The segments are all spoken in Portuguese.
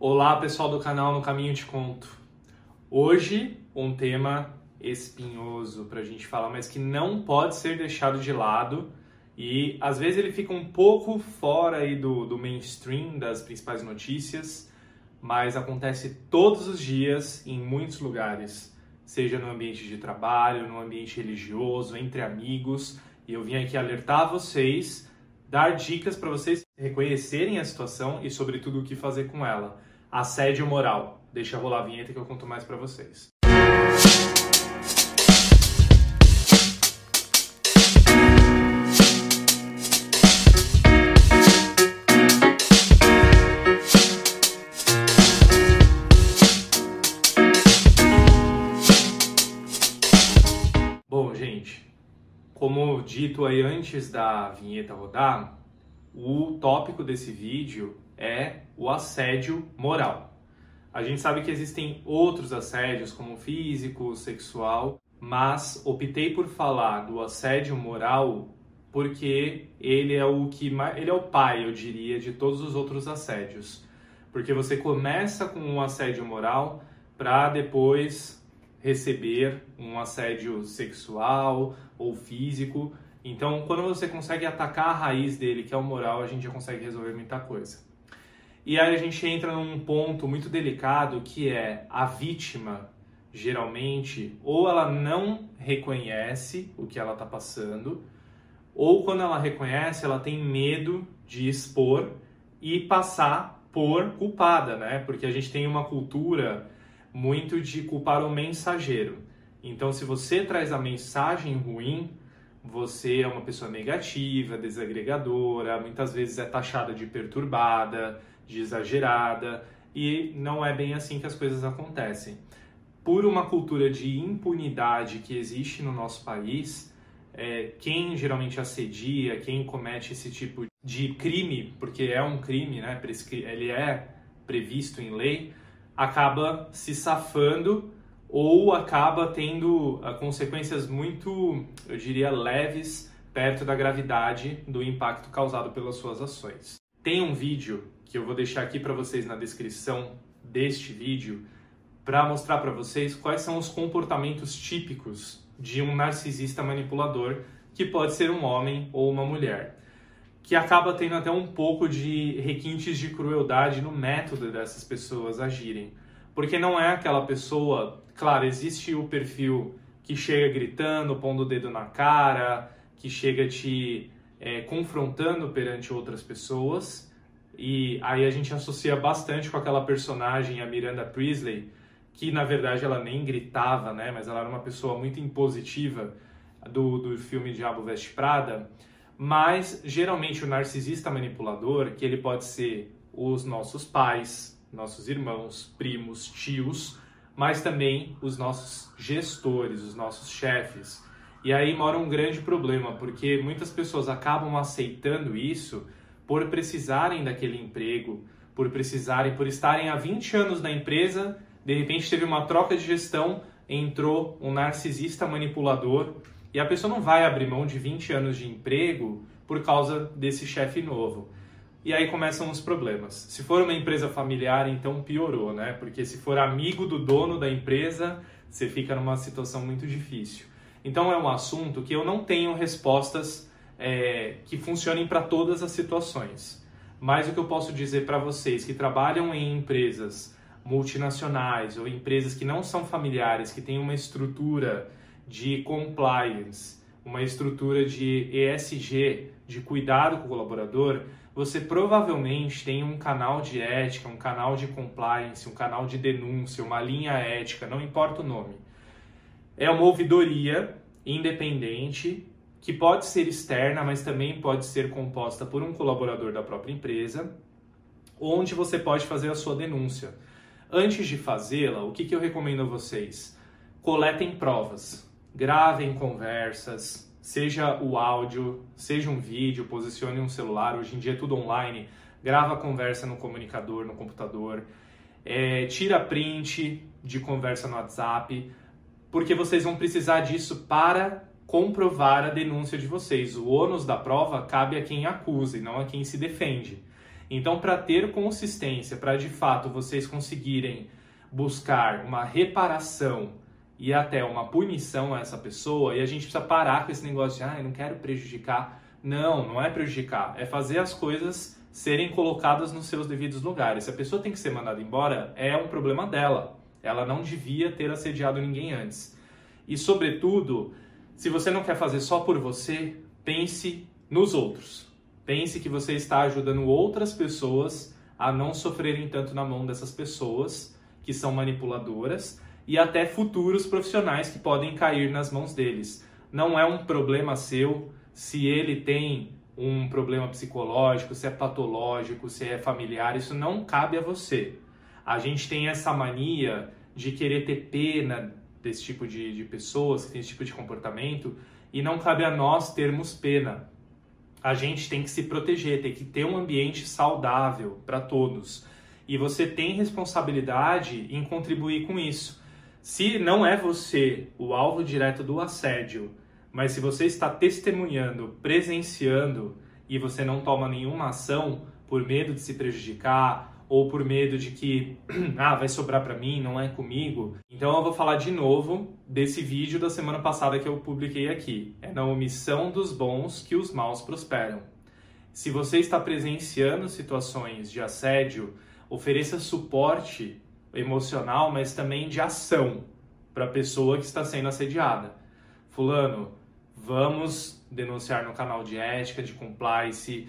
Olá, pessoal do canal No Caminho Te Conto. Hoje, um tema espinhoso para a gente falar, mas que não pode ser deixado de lado e às vezes ele fica um pouco fora aí do, do mainstream das principais notícias, mas acontece todos os dias em muitos lugares, seja no ambiente de trabalho, no ambiente religioso, entre amigos, e eu vim aqui alertar vocês, dar dicas para vocês reconhecerem a situação e, sobretudo, o que fazer com ela assédio moral. Deixa rolar a vinheta que eu conto mais para vocês. Bom, gente, como dito aí antes da vinheta rodar, o tópico desse vídeo é o assédio moral. A gente sabe que existem outros assédios, como físico, sexual, mas optei por falar do assédio moral porque ele é o que ele é o pai, eu diria, de todos os outros assédios. Porque você começa com um assédio moral para depois receber um assédio sexual ou físico. Então, quando você consegue atacar a raiz dele, que é o moral, a gente já consegue resolver muita coisa. E aí a gente entra num ponto muito delicado que é a vítima, geralmente, ou ela não reconhece o que ela está passando, ou quando ela reconhece, ela tem medo de expor e passar por culpada, né? Porque a gente tem uma cultura muito de culpar o mensageiro. Então, se você traz a mensagem ruim, você é uma pessoa negativa, desagregadora, muitas vezes é taxada de perturbada, de exagerada, e não é bem assim que as coisas acontecem. Por uma cultura de impunidade que existe no nosso país, é, quem geralmente assedia, quem comete esse tipo de crime, porque é um crime, né, ele é previsto em lei, acaba se safando ou acaba tendo uh, consequências muito, eu diria, leves perto da gravidade do impacto causado pelas suas ações. Tem um vídeo que eu vou deixar aqui para vocês na descrição deste vídeo para mostrar para vocês quais são os comportamentos típicos de um narcisista manipulador, que pode ser um homem ou uma mulher, que acaba tendo até um pouco de requintes de crueldade no método dessas pessoas agirem. Porque não é aquela pessoa, claro, existe o perfil que chega gritando, pondo o dedo na cara, que chega te é, confrontando perante outras pessoas, e aí a gente associa bastante com aquela personagem, a Miranda Priestley, que na verdade ela nem gritava, né? Mas ela era uma pessoa muito impositiva do, do filme Diabo Veste Prada. Mas geralmente o narcisista manipulador, que ele pode ser os nossos pais, nossos irmãos, primos, tios, mas também os nossos gestores, os nossos chefes. E aí mora um grande problema, porque muitas pessoas acabam aceitando isso por precisarem daquele emprego, por precisarem, por estarem há 20 anos na empresa, de repente teve uma troca de gestão, entrou um narcisista manipulador e a pessoa não vai abrir mão de 20 anos de emprego por causa desse chefe novo. E aí começam os problemas. Se for uma empresa familiar, então piorou, né? Porque se for amigo do dono da empresa, você fica numa situação muito difícil. Então é um assunto que eu não tenho respostas é, que funcionem para todas as situações. Mas o que eu posso dizer para vocês que trabalham em empresas multinacionais ou empresas que não são familiares, que têm uma estrutura de compliance, uma estrutura de ESG, de cuidado com o colaborador, você provavelmente tem um canal de ética, um canal de compliance, um canal de denúncia, uma linha ética, não importa o nome. É uma ouvidoria independente que pode ser externa, mas também pode ser composta por um colaborador da própria empresa, onde você pode fazer a sua denúncia. Antes de fazê-la, o que, que eu recomendo a vocês? Coletem provas, gravem conversas, seja o áudio, seja um vídeo, posicione um celular, hoje em dia é tudo online, grava a conversa no comunicador, no computador, é, tira print de conversa no WhatsApp, porque vocês vão precisar disso para comprovar a denúncia de vocês. O ônus da prova cabe a quem acusa e não a quem se defende. Então, para ter consistência, para de fato vocês conseguirem buscar uma reparação e até uma punição a essa pessoa, e a gente precisa parar com esse negócio de, ah, eu não quero prejudicar. Não, não é prejudicar, é fazer as coisas serem colocadas nos seus devidos lugares. Se a pessoa tem que ser mandada embora, é um problema dela. Ela não devia ter assediado ninguém antes. E, sobretudo, se você não quer fazer só por você, pense nos outros. Pense que você está ajudando outras pessoas a não sofrerem tanto na mão dessas pessoas que são manipuladoras e até futuros profissionais que podem cair nas mãos deles. Não é um problema seu se ele tem um problema psicológico, se é patológico, se é familiar, isso não cabe a você. A gente tem essa mania de querer ter pena desse tipo de, de pessoas que tem esse tipo de comportamento e não cabe a nós termos pena a gente tem que se proteger, tem que ter um ambiente saudável para todos. E você tem responsabilidade em contribuir com isso. Se não é você o alvo direto do assédio, mas se você está testemunhando, presenciando e você não toma nenhuma ação por medo de se prejudicar ou por medo de que ah, vai sobrar para mim, não é comigo. Então eu vou falar de novo desse vídeo da semana passada que eu publiquei aqui. É na omissão dos bons que os maus prosperam. Se você está presenciando situações de assédio, ofereça suporte emocional, mas também de ação para a pessoa que está sendo assediada. Fulano, vamos denunciar no canal de ética, de compliance,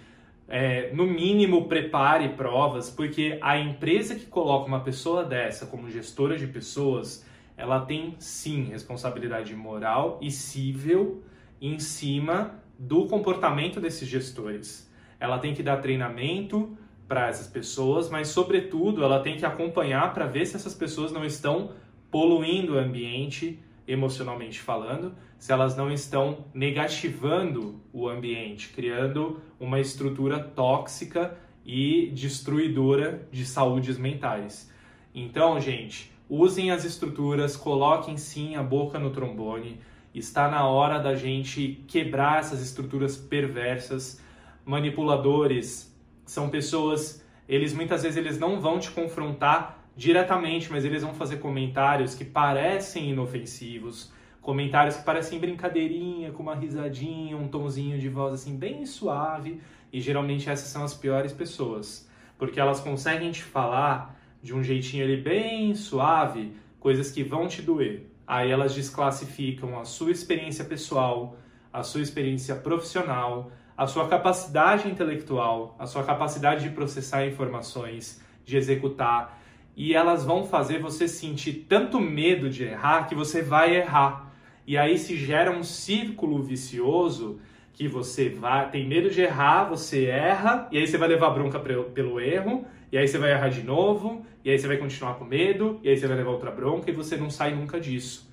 é, no mínimo, prepare provas, porque a empresa que coloca uma pessoa dessa como gestora de pessoas, ela tem sim responsabilidade moral e civil em cima do comportamento desses gestores. Ela tem que dar treinamento para essas pessoas, mas, sobretudo, ela tem que acompanhar para ver se essas pessoas não estão poluindo o ambiente emocionalmente falando, se elas não estão negativando o ambiente, criando uma estrutura tóxica e destruidora de saúdes mentais. Então, gente, usem as estruturas, coloquem sim a boca no trombone. Está na hora da gente quebrar essas estruturas perversas. Manipuladores são pessoas, eles muitas vezes eles não vão te confrontar diretamente, mas eles vão fazer comentários que parecem inofensivos, comentários que parecem brincadeirinha, com uma risadinha, um tonzinho de voz assim bem suave, e geralmente essas são as piores pessoas, porque elas conseguem te falar de um jeitinho ali bem suave, coisas que vão te doer. Aí elas desclassificam a sua experiência pessoal, a sua experiência profissional, a sua capacidade intelectual, a sua capacidade de processar informações, de executar e elas vão fazer você sentir tanto medo de errar que você vai errar. E aí se gera um círculo vicioso que você vai tem medo de errar, você erra, e aí você vai levar bronca pelo erro, e aí você vai errar de novo, e aí você vai continuar com medo, e aí você vai levar outra bronca e você não sai nunca disso.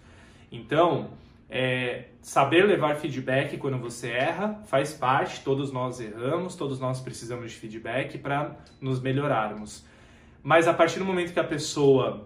Então, é, saber levar feedback quando você erra faz parte, todos nós erramos, todos nós precisamos de feedback para nos melhorarmos. Mas a partir do momento que a pessoa,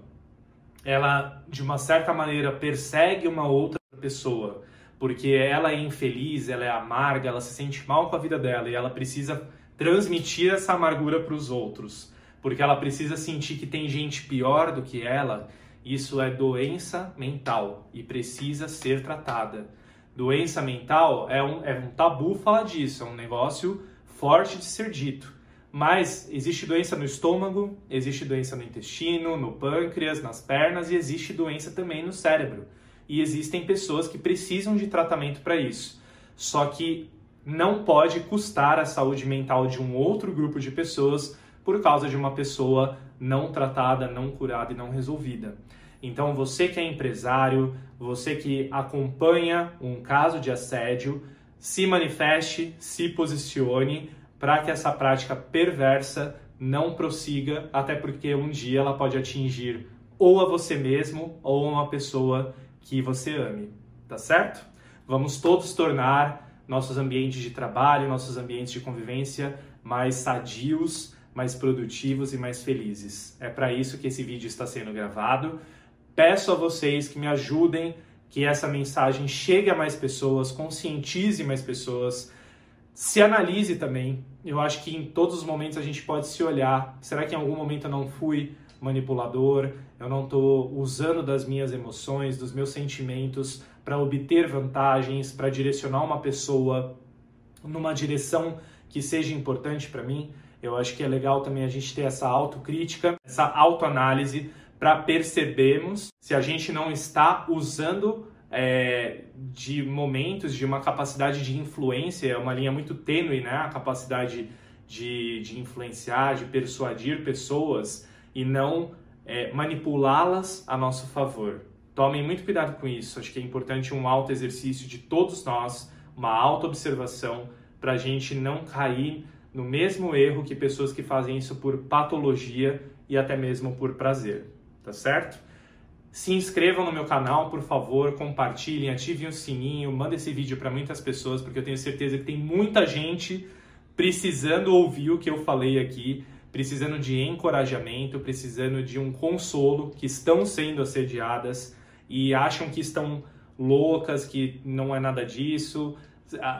ela de uma certa maneira persegue uma outra pessoa, porque ela é infeliz, ela é amarga, ela se sente mal com a vida dela e ela precisa transmitir essa amargura para os outros, porque ela precisa sentir que tem gente pior do que ela. Isso é doença mental e precisa ser tratada. Doença mental é um, é um tabu falar disso, é um negócio forte de ser dito. Mas existe doença no estômago, existe doença no intestino, no pâncreas, nas pernas e existe doença também no cérebro. E existem pessoas que precisam de tratamento para isso. Só que não pode custar a saúde mental de um outro grupo de pessoas por causa de uma pessoa não tratada, não curada e não resolvida. Então, você que é empresário, você que acompanha um caso de assédio, se manifeste, se posicione para que essa prática perversa não prossiga, até porque um dia ela pode atingir ou a você mesmo ou a uma pessoa que você ame, tá certo? Vamos todos tornar nossos ambientes de trabalho, nossos ambientes de convivência mais sadios, mais produtivos e mais felizes. É para isso que esse vídeo está sendo gravado. Peço a vocês que me ajudem que essa mensagem chegue a mais pessoas, conscientize mais pessoas se analise também. Eu acho que em todos os momentos a gente pode se olhar. Será que em algum momento eu não fui manipulador? Eu não estou usando das minhas emoções, dos meus sentimentos para obter vantagens, para direcionar uma pessoa numa direção que seja importante para mim? Eu acho que é legal também a gente ter essa autocrítica, essa autoanálise para percebermos se a gente não está usando é, de momentos, de uma capacidade de influência, é uma linha muito tênue, né? A capacidade de, de influenciar, de persuadir pessoas e não é, manipulá-las a nosso favor. Tomem muito cuidado com isso. Acho que é importante um auto exercício de todos nós, uma auto observação para a gente não cair no mesmo erro que pessoas que fazem isso por patologia e até mesmo por prazer, tá certo? Se inscrevam no meu canal, por favor, compartilhem, ativem o sininho, mandem esse vídeo para muitas pessoas, porque eu tenho certeza que tem muita gente precisando ouvir o que eu falei aqui, precisando de encorajamento, precisando de um consolo, que estão sendo assediadas e acham que estão loucas, que não é nada disso,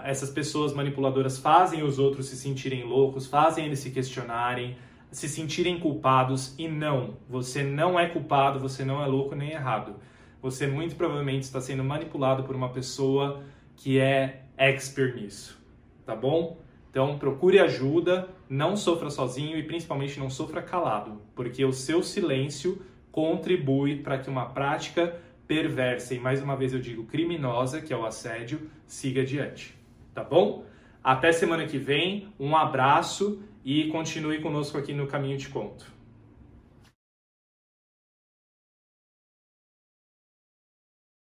essas pessoas manipuladoras fazem os outros se sentirem loucos, fazem eles se questionarem, se sentirem culpados e não, você não é culpado, você não é louco nem errado. Você muito provavelmente está sendo manipulado por uma pessoa que é expert nisso, tá bom? Então procure ajuda, não sofra sozinho e principalmente não sofra calado, porque o seu silêncio contribui para que uma prática perversa e mais uma vez eu digo criminosa, que é o assédio, siga adiante. Tá bom? Até semana que vem, um abraço e continue conosco aqui no Caminho de Conto.